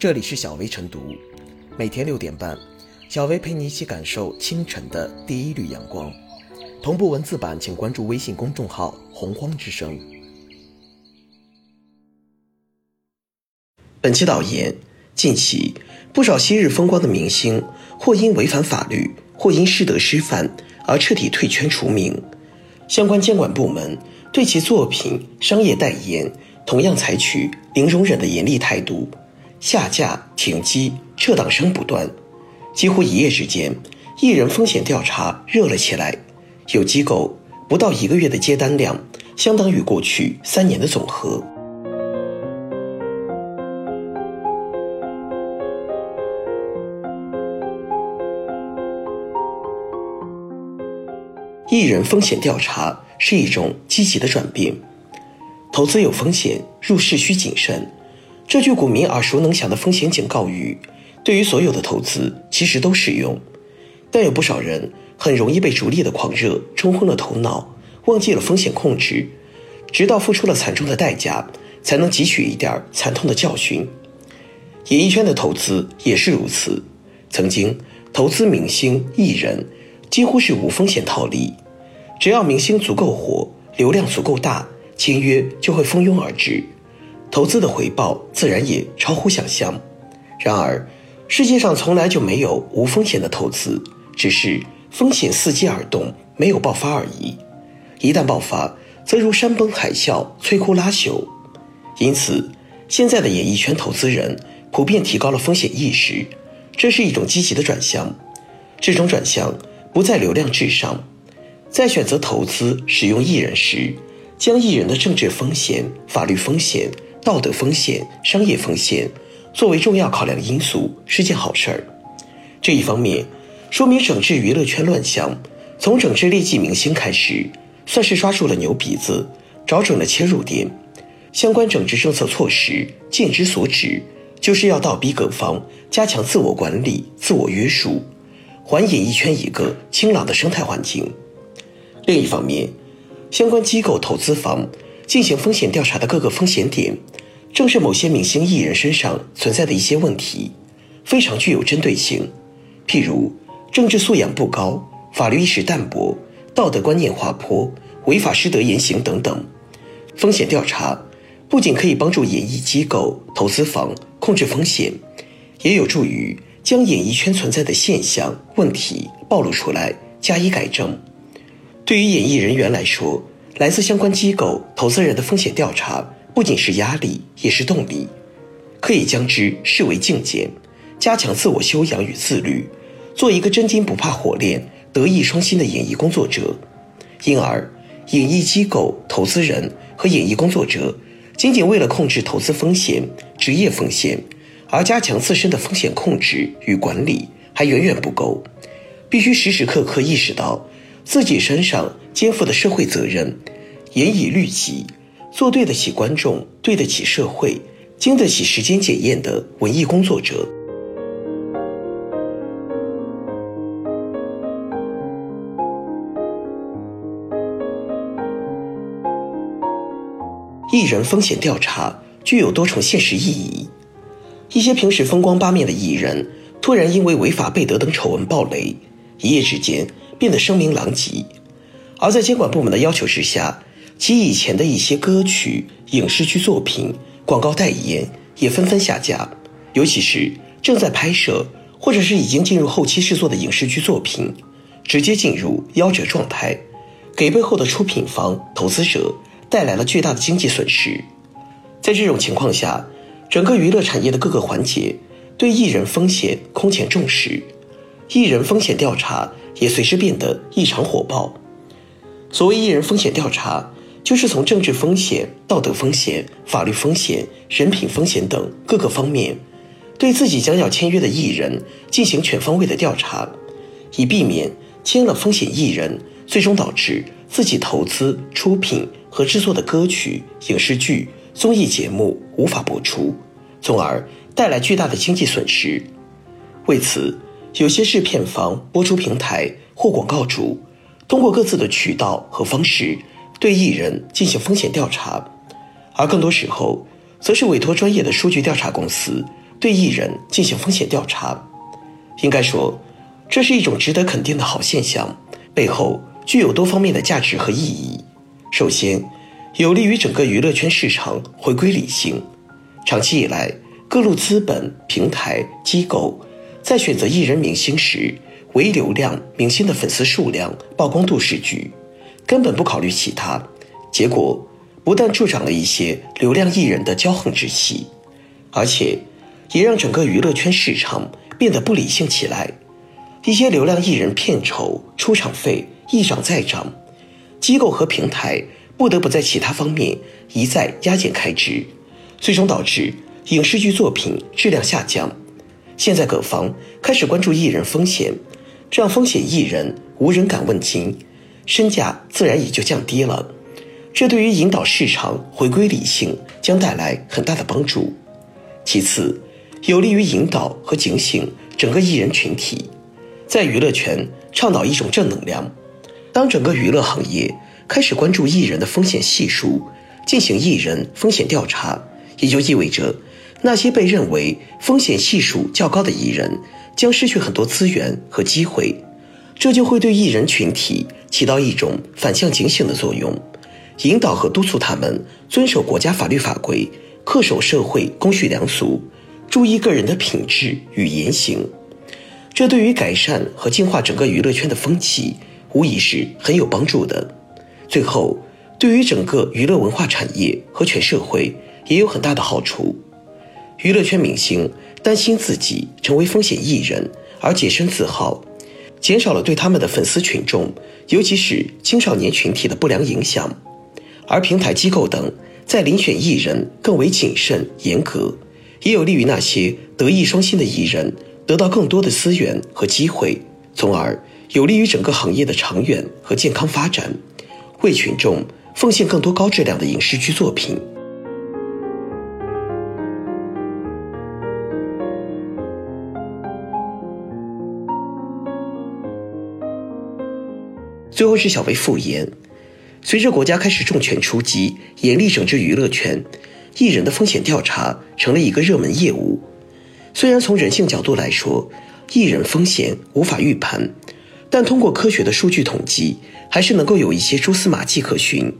这里是小薇晨读，每天六点半，小薇陪你一起感受清晨的第一缕阳光。同步文字版，请关注微信公众号“洪荒之声”。本期导言：近期，不少昔日风光的明星，或因违反法律，或因师德失范而彻底退圈除名。相关监管部门对其作品、商业代言，同样采取零容忍的严厉态度，下架、停机、撤档声不断。几乎一夜之间，艺人风险调查热了起来。有机构不到一个月的接单量，相当于过去三年的总和。艺人风险调查是一种积极的转变。投资有风险，入市需谨慎。这句股民耳熟能详的风险警告语，对于所有的投资其实都适用。但有不少人很容易被逐利的狂热冲昏了头脑，忘记了风险控制，直到付出了惨重的代价，才能汲取一点惨痛的教训。演艺圈的投资也是如此，曾经投资明星艺人，几乎是无风险套利，只要明星足够火，流量足够大。签约就会蜂拥而至，投资的回报自然也超乎想象。然而，世界上从来就没有无风险的投资，只是风险伺机而动，没有爆发而已。一旦爆发，则如山崩海啸，摧枯拉朽。因此，现在的演艺圈投资人普遍提高了风险意识，这是一种积极的转向。这种转向不在流量至上，在选择投资、使用艺人时。将艺人的政治风险、法律风险、道德风险、商业风险作为重要考量因素是件好事儿。这一方面说明整治娱乐圈乱象，从整治劣迹明星开始，算是抓住了牛鼻子，找准了切入点。相关整治政策措施见之所指，就是要倒逼各方加强自我管理、自我约束，还演艺圈一个清朗的生态环境。另一方面，相关机构、投资方进行风险调查的各个风险点，正是某些明星艺人身上存在的一些问题，非常具有针对性。譬如政治素养不高、法律意识淡薄、道德观念滑坡、违法失德言行等等。风险调查不仅可以帮助演艺机构、投资方控制风险，也有助于将演艺圈存在的现象、问题暴露出来，加以改正。对于演艺人员来说，来自相关机构、投资人的风险调查不仅是压力，也是动力，可以将之视为境界，加强自我修养与自律，做一个真金不怕火炼、德艺双馨的演艺工作者。因而，演艺机构、投资人和演艺工作者仅仅为了控制投资风险、职业风险而加强自身的风险控制与管理，还远远不够，必须时时刻刻意识到。自己身上肩负的社会责任，严以律己，做对得起观众、对得起社会、经得起时间检验的文艺工作者。艺人风险调查具有多重现实意义。一些平时风光八面的艺人，突然因为违法被德等丑闻爆雷，一夜之间。变得声名狼藉，而在监管部门的要求之下，其以前的一些歌曲、影视剧作品、广告代言也纷纷下架。尤其是正在拍摄或者是已经进入后期制作的影视剧作品，直接进入夭折状态，给背后的出品方、投资者带来了巨大的经济损失。在这种情况下，整个娱乐产业的各个环节对艺人风险空前重视，艺人风险调查。也随之变得异常火爆。所谓艺人风险调查，就是从政治风险、道德风险、法律风险、人品风险等各个方面，对自己将要签约的艺人进行全方位的调查，以避免签了风险艺人，最终导致自己投资、出品和制作的歌曲、影视剧、综艺节目无法播出，从而带来巨大的经济损失。为此，有些制片方、播出平台或广告主，通过各自的渠道和方式对艺人进行风险调查，而更多时候，则是委托专业的数据调查公司对艺人进行风险调查。应该说，这是一种值得肯定的好现象，背后具有多方面的价值和意义。首先，有利于整个娱乐圈市场回归理性。长期以来，各路资本、平台、机构在选择艺人明星时，唯流量明星的粉丝数量、曝光度是局，根本不考虑其他。结果不但助长了一些流量艺人的骄横之气，而且也让整个娱乐圈市场变得不理性起来。一些流量艺人片酬、出场费一涨再涨，机构和平台不得不在其他方面一再压减开支，最终导致影视剧作品质量下降。现在各方开始关注艺人风险，这样风险艺人无人敢问津，身价自然也就降低了。这对于引导市场回归理性将带来很大的帮助。其次，有利于引导和警醒整个艺人群体，在娱乐圈倡导一种正能量。当整个娱乐行业开始关注艺人的风险系数，进行艺人风险调查，也就意味着那些被认为风险系数较高的艺人将失去很多资源和机会，这就会对艺人群体起到一种反向警醒的作用。引导和督促他们遵守国家法律法规，恪守社会公序良俗，注意个人的品质与言行。这对于改善和净化整个娱乐圈的风气，无疑是很有帮助的。最后，对于整个娱乐文化产业和全社会也有很大的好处。娱乐圈明星担心自己成为风险艺人而洁身自好，减少了对他们的粉丝群众，尤其是青少年群体的不良影响。而平台机构等在遴选艺人更为谨慎严格，也有利于那些德艺双馨的艺人得到更多的资源和机会，从而有利于整个行业的长远和健康发展，为群众奉献更多高质量的影视剧作品。最后是小薇复言。随着国家开始重拳出击，严厉整治娱乐圈，艺人的风险调查成了一个热门业务。虽然从人性角度来说，艺人风险无法预判，但通过科学的数据统计，还是能够有一些蛛丝马迹可循。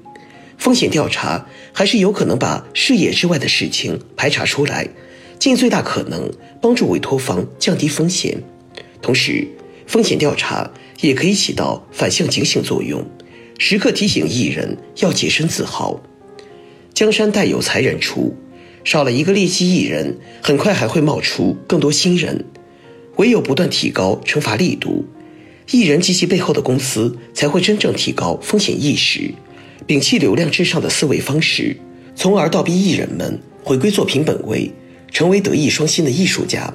风险调查还是有可能把视野之外的事情排查出来，尽最大可能帮助委托方降低风险。同时，风险调查也可以起到反向警醒作用。时刻提醒艺人要洁身自好。江山代有才人出，少了一个劣迹艺人，很快还会冒出更多新人。唯有不断提高惩罚力度，艺人及其背后的公司才会真正提高风险意识，摒弃流量至上的思维方式，从而倒逼艺人们回归作品本位，成为德艺双馨的艺术家。